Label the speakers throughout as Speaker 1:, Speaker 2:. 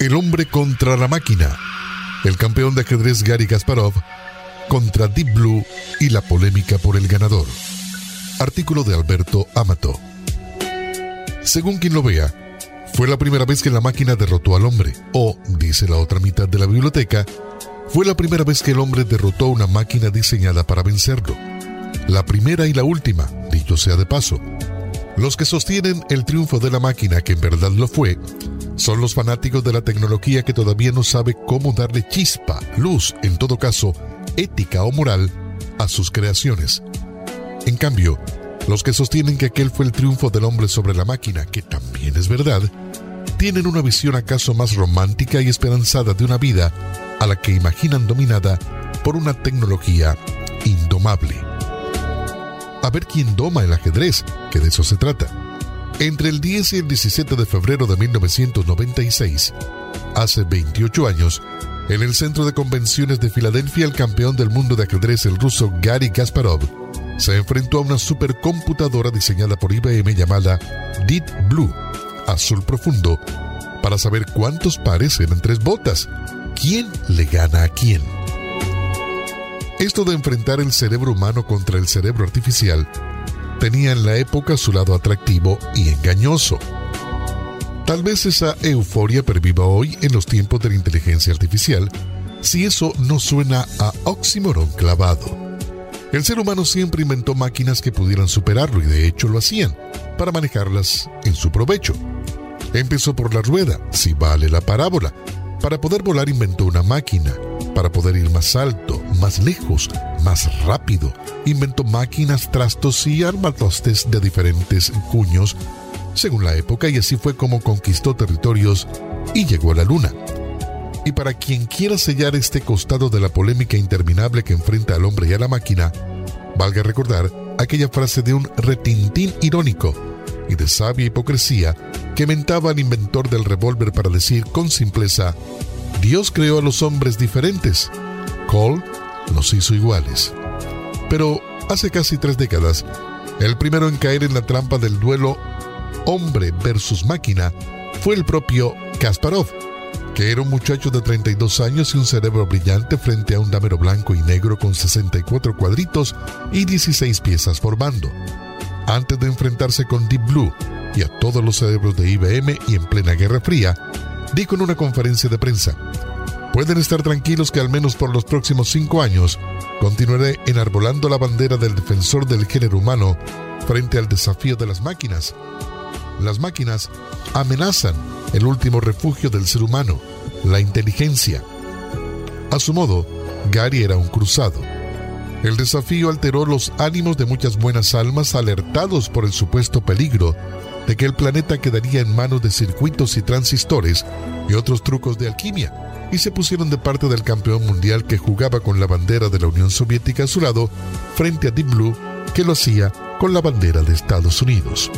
Speaker 1: El hombre contra la máquina. El campeón de ajedrez Gary Kasparov contra Deep Blue y la polémica por el ganador. Artículo de Alberto Amato. Según quien lo vea, fue la primera vez que la máquina derrotó al hombre, o, dice la otra mitad de la biblioteca, fue la primera vez que el hombre derrotó una máquina diseñada para vencerlo. La primera y la última, dicho sea de paso. Los que sostienen el triunfo de la máquina, que en verdad lo fue, son los fanáticos de la tecnología que todavía no sabe cómo darle chispa, luz, en todo caso, ética o moral, a sus creaciones. En cambio, los que sostienen que aquel fue el triunfo del hombre sobre la máquina, que también es verdad, tienen una visión acaso más romántica y esperanzada de una vida a la que imaginan dominada por una tecnología indomable. A ver quién doma el ajedrez, que de eso se trata. Entre el 10 y el 17 de febrero de 1996, hace 28 años, en el centro de convenciones de Filadelfia, el campeón del mundo de ajedrez, el ruso Gary Kasparov, se enfrentó a una supercomputadora diseñada por IBM llamada Deep Blue, azul profundo, para saber cuántos pares eran tres botas. ¿Quién le gana a quién? Esto de enfrentar el cerebro humano contra el cerebro artificial tenía en la época su lado atractivo y engañoso. Tal vez esa euforia perviva hoy en los tiempos de la inteligencia artificial, si eso no suena a oxímoron clavado. El ser humano siempre inventó máquinas que pudieran superarlo y de hecho lo hacían, para manejarlas en su provecho. Empezó por la rueda, si vale la parábola. Para poder volar inventó una máquina. Para poder ir más alto, más lejos, más rápido, inventó máquinas, trastos y armatostes de diferentes cuños, según la época, y así fue como conquistó territorios y llegó a la luna. Y para quien quiera sellar este costado de la polémica interminable que enfrenta al hombre y a la máquina, valga recordar aquella frase de un retintín irónico y de sabia hipocresía que mentaba al inventor del revólver para decir con simpleza, Dios creó a los hombres diferentes, Cole los hizo iguales. Pero hace casi tres décadas, el primero en caer en la trampa del duelo hombre versus máquina fue el propio Kasparov, que era un muchacho de 32 años y un cerebro brillante frente a un damero blanco y negro con 64 cuadritos y 16 piezas formando. Antes de enfrentarse con Deep Blue y a todos los cerebros de IBM y en plena Guerra Fría, dijo en una conferencia de prensa, pueden estar tranquilos que al menos por los próximos cinco años continuaré enarbolando la bandera del defensor del género humano frente al desafío de las máquinas. Las máquinas amenazan el último refugio del ser humano, la inteligencia. A su modo, Gary era un cruzado. El desafío alteró los ánimos de muchas buenas almas alertados por el supuesto peligro de que el planeta quedaría en manos de circuitos y transistores y otros trucos de alquimia, y se pusieron de parte del campeón mundial que jugaba con la bandera de la Unión Soviética a su lado frente a Deep Blue que lo hacía con la bandera de Estados Unidos.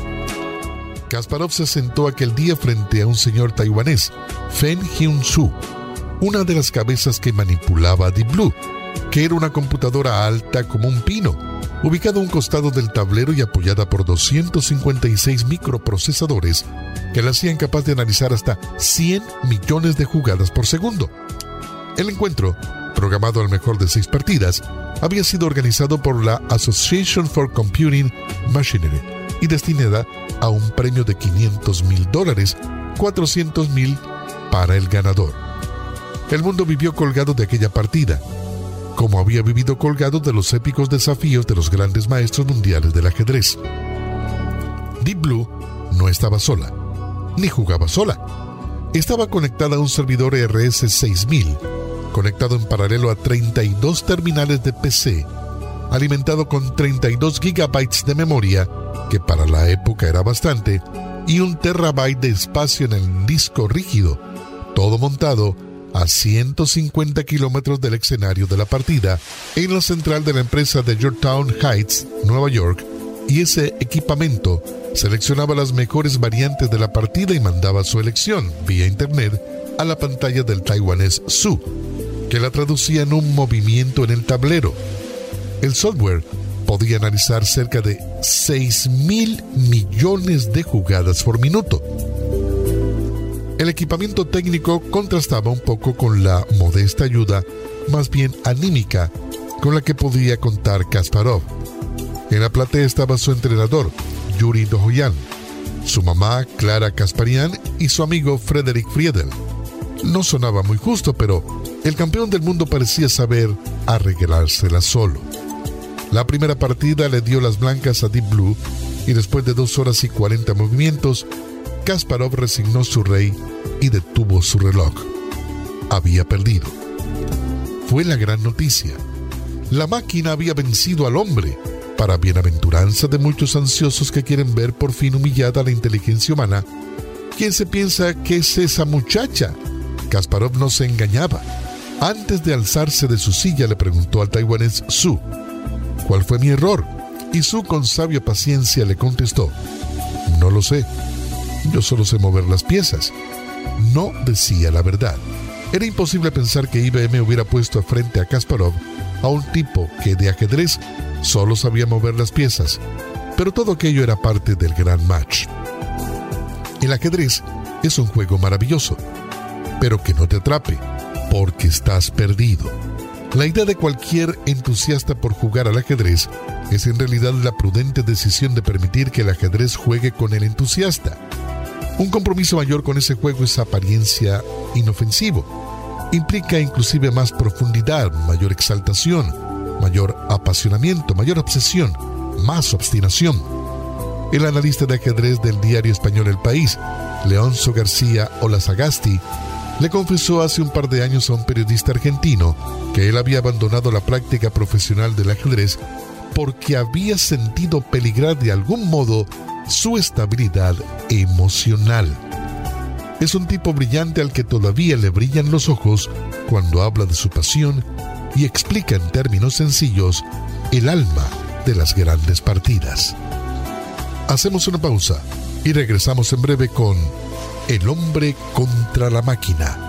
Speaker 1: Kasparov se sentó aquel día frente a un señor taiwanés, Fen Hyun-soo, una de las cabezas que manipulaba Deep Blue, que era una computadora alta como un pino, ubicada a un costado del tablero y apoyada por 256 microprocesadores que la hacían capaz de analizar hasta 100 millones de jugadas por segundo. El encuentro, programado al mejor de seis partidas, había sido organizado por la Association for Computing Machinery y destinada a un premio de 500 mil dólares, 400 mil para el ganador. El mundo vivió colgado de aquella partida, como había vivido colgado de los épicos desafíos de los grandes maestros mundiales del ajedrez. Deep Blue no estaba sola, ni jugaba sola. Estaba conectada a un servidor RS6000, conectado en paralelo a 32 terminales de PC, alimentado con 32 gigabytes de memoria que para la época era bastante, y un terabyte de espacio en el disco rígido, todo montado a 150 kilómetros del escenario de la partida, en la central de la empresa de Georgetown Heights, Nueva York, y ese equipamiento seleccionaba las mejores variantes de la partida y mandaba su elección vía internet a la pantalla del taiwanés Su, que la traducía en un movimiento en el tablero. El software podía analizar cerca de 6 mil millones de jugadas por minuto. El equipamiento técnico contrastaba un poco con la modesta ayuda, más bien anímica, con la que podía contar Kasparov. En la platea estaba su entrenador, Yuri Dohoyan, su mamá, Clara Kasparian, y su amigo Frederick Friedel. No sonaba muy justo, pero el campeón del mundo parecía saber arreglársela solo. La primera partida le dio las blancas a Deep Blue y después de dos horas y 40 movimientos, Kasparov resignó su rey y detuvo su reloj. Había perdido. Fue la gran noticia. La máquina había vencido al hombre, para bienaventuranza de muchos ansiosos que quieren ver por fin humillada la inteligencia humana. ¿Quién se piensa que es esa muchacha? Kasparov no se engañaba. Antes de alzarse de su silla le preguntó al taiwanés Su, ¿cuál fue mi error? Y Su con sabia paciencia le contestó, no lo sé, yo solo sé mover las piezas. No decía la verdad. Era imposible pensar que IBM hubiera puesto frente a Kasparov a un tipo que de ajedrez solo sabía mover las piezas, pero todo aquello era parte del gran match. El ajedrez es un juego maravilloso, pero que no te atrape, porque estás perdido. La idea de cualquier entusiasta por jugar al ajedrez es en realidad la prudente decisión de permitir que el ajedrez juegue con el entusiasta. Un compromiso mayor con ese juego es apariencia inofensivo. Implica inclusive más profundidad, mayor exaltación, mayor apasionamiento, mayor obsesión, más obstinación. El analista de ajedrez del diario español El País, Leonzo García Olazagasti, le confesó hace un par de años a un periodista argentino que él había abandonado la práctica profesional del ajedrez porque había sentido peligrar de algún modo su estabilidad emocional. Es un tipo brillante al que todavía le brillan los ojos cuando habla de su pasión y explica en términos sencillos el alma de las grandes partidas. Hacemos una pausa y regresamos en breve con El hombre contra la máquina.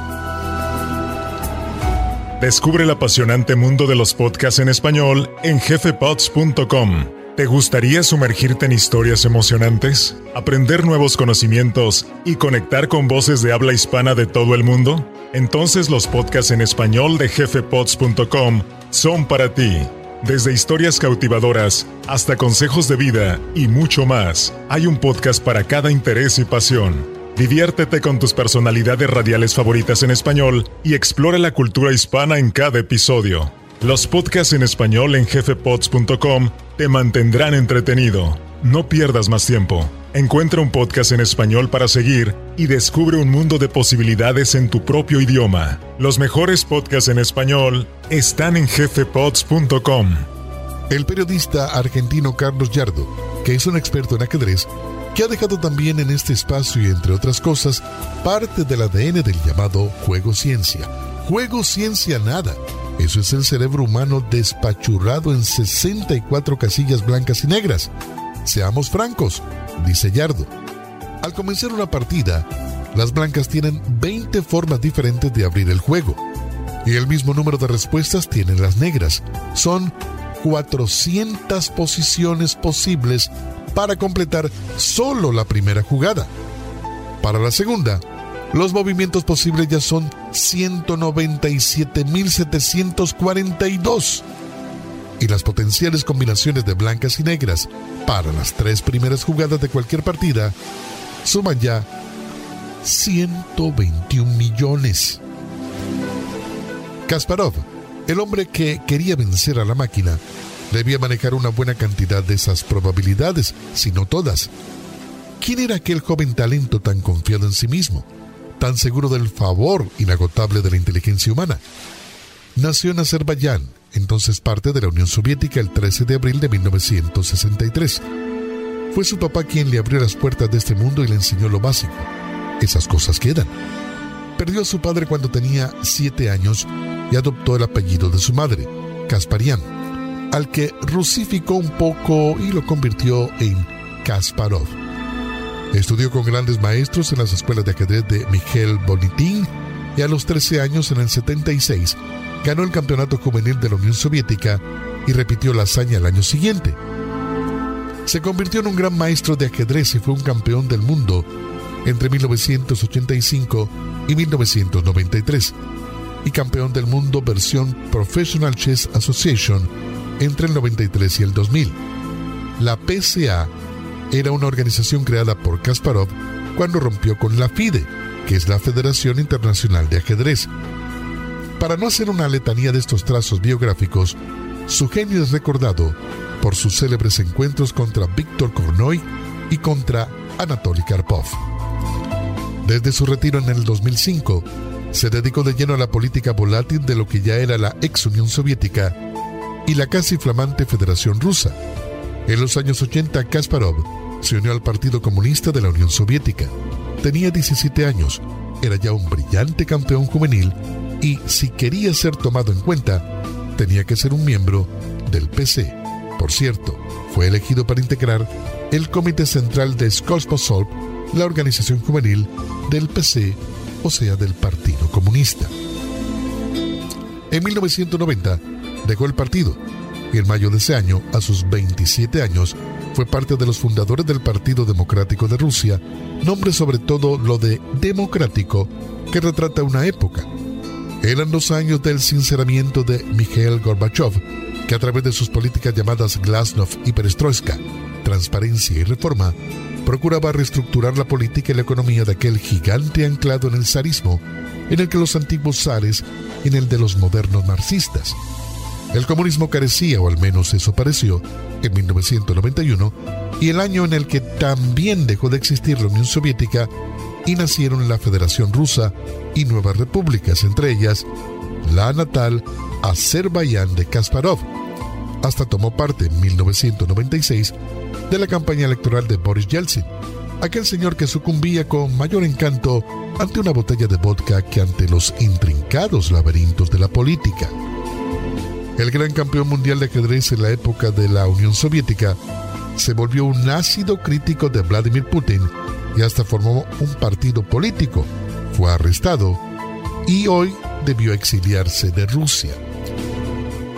Speaker 2: Descubre el apasionante mundo de los podcasts en español en jefepods.com. ¿Te gustaría sumergirte en historias emocionantes, aprender nuevos conocimientos y conectar con voces de habla hispana de todo el mundo? Entonces los podcasts en español de jefepods.com son para ti. Desde historias cautivadoras hasta consejos de vida y mucho más, hay un podcast para cada interés y pasión. Diviértete con tus personalidades radiales favoritas en español y explora la cultura hispana en cada episodio. Los podcasts en español en jefepods.com te mantendrán entretenido. No pierdas más tiempo. Encuentra un podcast en español para seguir y descubre un mundo de posibilidades en tu propio idioma. Los mejores podcasts en español están en jefepods.com.
Speaker 1: El periodista argentino Carlos Yardo, que es un experto en ajedrez, que ha dejado también en este espacio y entre otras cosas parte del ADN del llamado juego ciencia. Juego ciencia nada eso es el cerebro humano despachurrado en 64 casillas blancas y negras. Seamos francos, dice Yardo. Al comenzar una partida, las blancas tienen 20 formas diferentes de abrir el juego. Y el mismo número de respuestas tienen las negras. Son 400 posiciones posibles para completar solo la primera jugada. Para la segunda, los movimientos posibles ya son 197.742. Y las potenciales combinaciones de blancas y negras para las tres primeras jugadas de cualquier partida suman ya 121 millones. Kasparov, el hombre que quería vencer a la máquina, debía manejar una buena cantidad de esas probabilidades, si no todas. ¿Quién era aquel joven talento tan confiado en sí mismo? Tan seguro del favor inagotable de la inteligencia humana. Nació en Azerbaiyán, entonces parte de la Unión Soviética, el 13 de abril de 1963. Fue su papá quien le abrió las puertas de este mundo y le enseñó lo básico. Esas cosas quedan. Perdió a su padre cuando tenía siete años y adoptó el apellido de su madre, Kasparian, al que rusificó un poco y lo convirtió en Kasparov. Estudió con grandes maestros en las escuelas de ajedrez de Miguel Bonitín y a los 13 años, en el 76, ganó el campeonato juvenil de la Unión Soviética y repitió la hazaña el año siguiente. Se convirtió en un gran maestro de ajedrez y fue un campeón del mundo entre 1985 y 1993 y campeón del mundo versión Professional Chess Association entre el 93 y el 2000. La PCA era una organización creada por Kasparov cuando rompió con la FIDE, que es la Federación Internacional de Ajedrez. Para no hacer una letanía de estos trazos biográficos, su genio es recordado por sus célebres encuentros contra Víctor Kornoy y contra Anatoly Karpov. Desde su retiro en el 2005, se dedicó de lleno a la política volátil de lo que ya era la ex Unión Soviética y la casi flamante Federación Rusa. En los años 80, Kasparov se unió al Partido Comunista de la Unión Soviética. Tenía 17 años, era ya un brillante campeón juvenil y, si quería ser tomado en cuenta, tenía que ser un miembro del PC. Por cierto, fue elegido para integrar el Comité Central de Skolsposol, la organización juvenil del PC, o sea, del Partido Comunista. En 1990 dejó el partido y en mayo de ese año, a sus 27 años, fue parte de los fundadores del Partido Democrático de Rusia, nombre sobre todo lo de democrático que retrata una época. Eran los años del sinceramiento de Mikhail Gorbachev, que a través de sus políticas llamadas Glasnost y Perestroika, transparencia y reforma, procuraba reestructurar la política y la economía de aquel gigante anclado en el zarismo, en el que los antiguos zares en el de los modernos marxistas. El comunismo carecía, o al menos eso pareció, en 1991, y el año en el que también dejó de existir la Unión Soviética y nacieron la Federación Rusa y nuevas repúblicas, entre ellas la natal Azerbaiyán de Kasparov. Hasta tomó parte en 1996 de la campaña electoral de Boris Yeltsin, aquel señor que sucumbía con mayor encanto ante una botella de vodka que ante los intrincados laberintos de la política. El gran campeón mundial de ajedrez en la época de la Unión Soviética se volvió un ácido crítico de Vladimir Putin y hasta formó un partido político. Fue arrestado y hoy debió exiliarse de Rusia.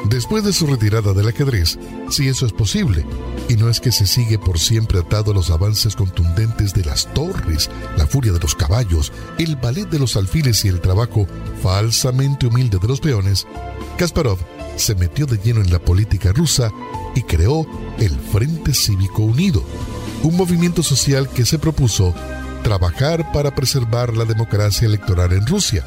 Speaker 1: Después de su retirada del ajedrez, si eso es posible, y no es que se sigue por siempre atado a los avances contundentes de las torres, la furia de los caballos, el ballet de los alfiles y el trabajo falsamente humilde de los peones, Kasparov se metió de lleno en la política rusa y creó el Frente Cívico Unido, un movimiento social que se propuso trabajar para preservar la democracia electoral en Rusia,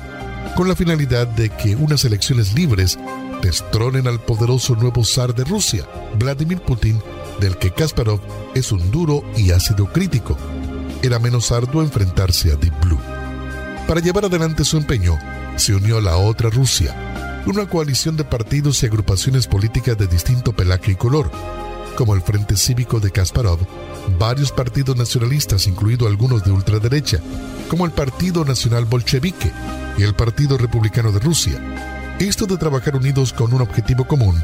Speaker 1: con la finalidad de que unas elecciones libres destronen al poderoso nuevo zar de Rusia, Vladimir Putin, del que Kasparov es un duro y ácido crítico. Era menos arduo enfrentarse a Deep Blue. Para llevar adelante su empeño, se unió a la otra Rusia, una coalición de partidos y agrupaciones políticas de distinto pelaje y color, como el Frente Cívico de Kasparov, varios partidos nacionalistas, incluido algunos de ultraderecha, como el Partido Nacional Bolchevique y el Partido Republicano de Rusia. Esto de trabajar unidos con un objetivo común,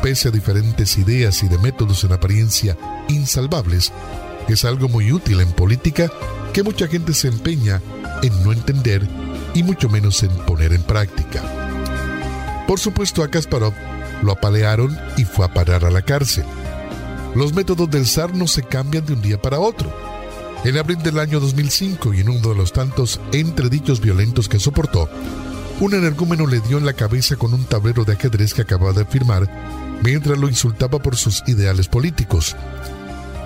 Speaker 1: pese a diferentes ideas y de métodos en apariencia insalvables, es algo muy útil en política que mucha gente se empeña en no entender y mucho menos en poner en práctica. Por supuesto, a Kasparov lo apalearon y fue a parar a la cárcel. Los métodos del zar no se cambian de un día para otro. En abril del año 2005 y en uno de los tantos entredichos violentos que soportó, un energúmeno le dio en la cabeza con un tablero de ajedrez que acababa de firmar mientras lo insultaba por sus ideales políticos.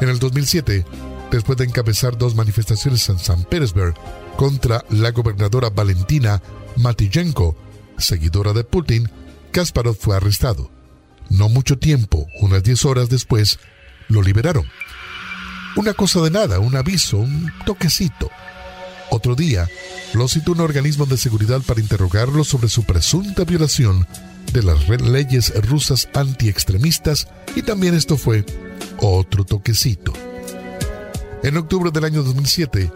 Speaker 1: En el 2007, después de encabezar dos manifestaciones en San Petersburg contra la gobernadora Valentina Matiyenko, seguidora de Putin, Kasparov fue arrestado. No mucho tiempo, unas 10 horas después, lo liberaron. Una cosa de nada, un aviso, un toquecito. Otro día, lo citó un organismo de seguridad para interrogarlo sobre su presunta violación de las leyes rusas antiextremistas y también esto fue otro toquecito. En octubre del año 2007,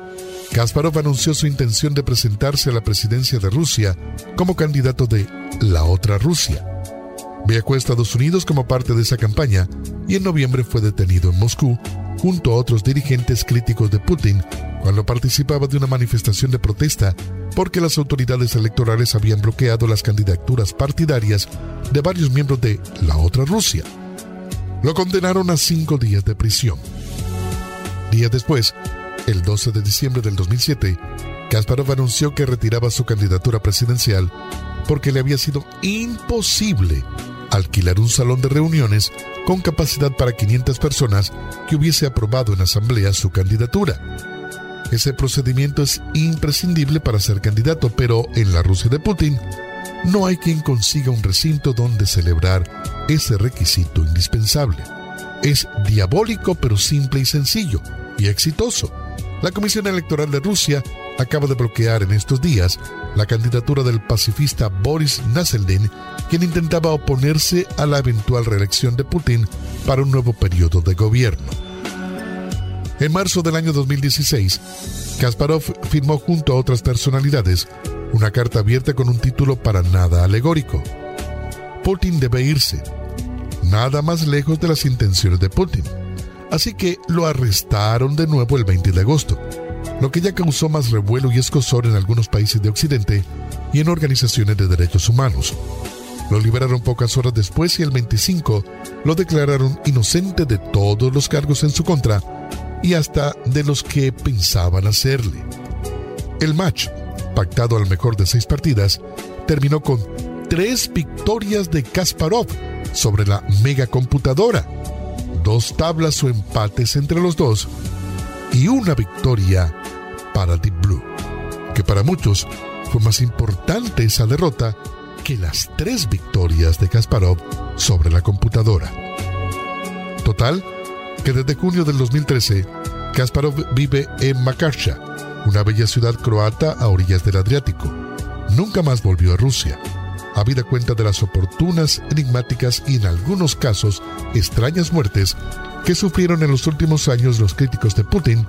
Speaker 1: Kasparov anunció su intención de presentarse a la presidencia de Rusia como candidato de la otra Rusia. Viajó a Estados Unidos como parte de esa campaña y en noviembre fue detenido en Moscú junto a otros dirigentes críticos de Putin cuando participaba de una manifestación de protesta porque las autoridades electorales habían bloqueado las candidaturas partidarias de varios miembros de la otra Rusia. Lo condenaron a cinco días de prisión. Días después, El 12 de diciembre del 2007, Kasparov anunció que retiraba su candidatura presidencial porque le había sido imposible alquilar un salón de reuniones con capacidad para 500 personas que hubiese aprobado en asamblea su candidatura. Ese procedimiento es imprescindible para ser candidato, pero en la Rusia de Putin no hay quien consiga un recinto donde celebrar ese requisito indispensable. Es diabólico pero simple y sencillo, y exitoso. La Comisión Electoral de Rusia acaba de bloquear en estos días la candidatura del pacifista Boris Naseldin, quien intentaba oponerse a la eventual reelección de Putin para un nuevo periodo de gobierno. En marzo del año 2016, Kasparov firmó junto a otras personalidades una carta abierta con un título para nada alegórico. Putin debe irse, nada más lejos de las intenciones de Putin. Así que lo arrestaron de nuevo el 20 de agosto lo que ya causó más revuelo y escosor en algunos países de Occidente y en organizaciones de derechos humanos. Lo liberaron pocas horas después y el 25 lo declararon inocente de todos los cargos en su contra y hasta de los que pensaban hacerle. El match, pactado al mejor de seis partidas, terminó con tres victorias de Kasparov sobre la megacomputadora, dos tablas o empates entre los dos y una victoria para Deep Blue, que para muchos fue más importante esa derrota que las tres victorias de Kasparov sobre la computadora. Total, que desde junio del 2013, Kasparov vive en Makarcha, una bella ciudad croata a orillas del Adriático. Nunca más volvió a Rusia. Habida cuenta de las oportunas, enigmáticas y en algunos casos extrañas muertes que sufrieron en los últimos años los críticos de Putin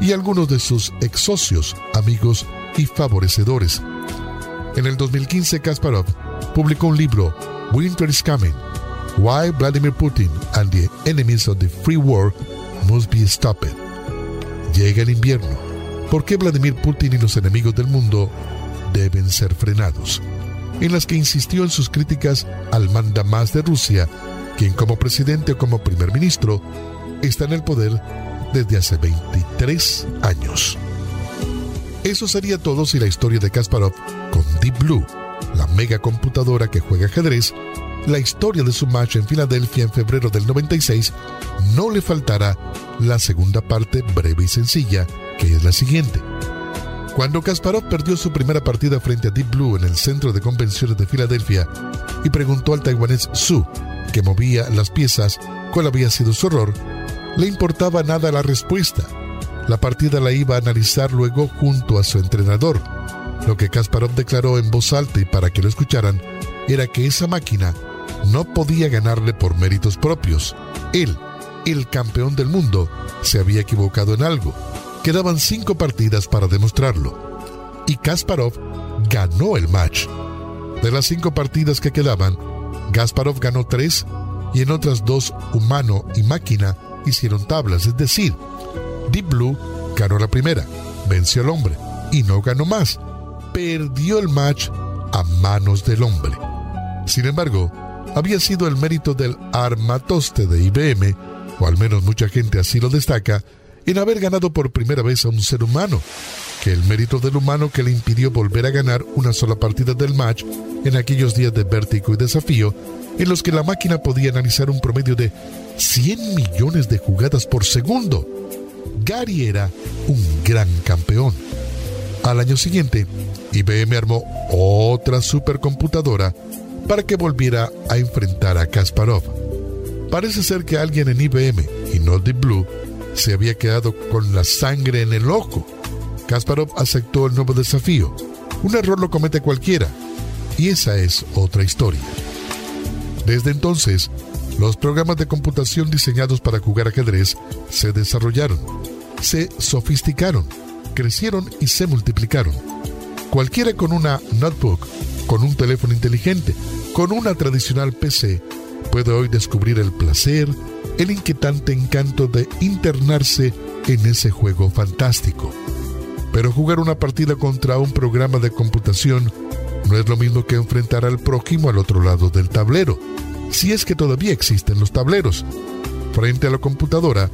Speaker 1: y algunos de sus ex socios, amigos y favorecedores. En el 2015, Kasparov publicó un libro, Winter is Coming, Why Vladimir Putin and the Enemies of the Free World Must Be Stopped. Llega el invierno. ¿Por qué Vladimir Putin y los enemigos del mundo deben ser frenados? En las que insistió en sus críticas al mandamás de Rusia quien como presidente o como primer ministro está en el poder desde hace 23 años. Eso sería todo si la historia de Kasparov con Deep Blue, la mega computadora que juega ajedrez, la historia de su match en Filadelfia en febrero del 96, no le faltará la segunda parte breve y sencilla, que es la siguiente. Cuando Kasparov perdió su primera partida frente a Deep Blue en el centro de convenciones de Filadelfia y preguntó al taiwanés Su que movía las piezas cuál había sido su error, le importaba nada la respuesta. La partida la iba a analizar luego junto a su entrenador. Lo que Kasparov declaró en voz alta y para que lo escucharan era que esa máquina no podía ganarle por méritos propios. Él, el campeón del mundo, se había equivocado en algo. Quedaban cinco partidas para demostrarlo. Y Kasparov ganó el match. De las cinco partidas que quedaban, Gasparov ganó tres y en otras dos humano y máquina hicieron tablas, es decir, Deep Blue ganó la primera, venció al hombre y no ganó más, perdió el match a manos del hombre. Sin embargo, había sido el mérito del armatoste de IBM, o al menos mucha gente así lo destaca, en haber ganado por primera vez a un ser humano, que el mérito del humano que le impidió volver a ganar una sola partida del match en aquellos días de vértigo y desafío, en los que la máquina podía analizar un promedio de 100 millones de jugadas por segundo. Gary era un gran campeón. Al año siguiente, IBM armó otra supercomputadora para que volviera a enfrentar a Kasparov. Parece ser que alguien en IBM y no Deep Blue se había quedado con la sangre en el ojo. Kasparov aceptó el nuevo desafío. Un error lo comete cualquiera. Y esa es otra historia. Desde entonces, los programas de computación diseñados para jugar ajedrez se desarrollaron, se sofisticaron, crecieron y se multiplicaron. Cualquiera con una notebook, con un teléfono inteligente, con una tradicional PC, puede hoy descubrir el placer, el inquietante encanto de internarse en ese juego fantástico. Pero jugar una partida contra un programa de computación no es lo mismo que enfrentar al prójimo al otro lado del tablero, si es que todavía existen los tableros. Frente a la computadora,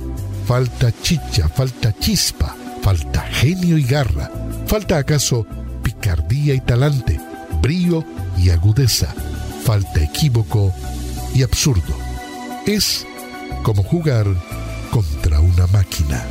Speaker 1: falta chicha, falta chispa, Falta genio y garra. Falta acaso picardía y talante, brío y agudeza. Falta equívoco y absurdo. Es como jugar contra una máquina.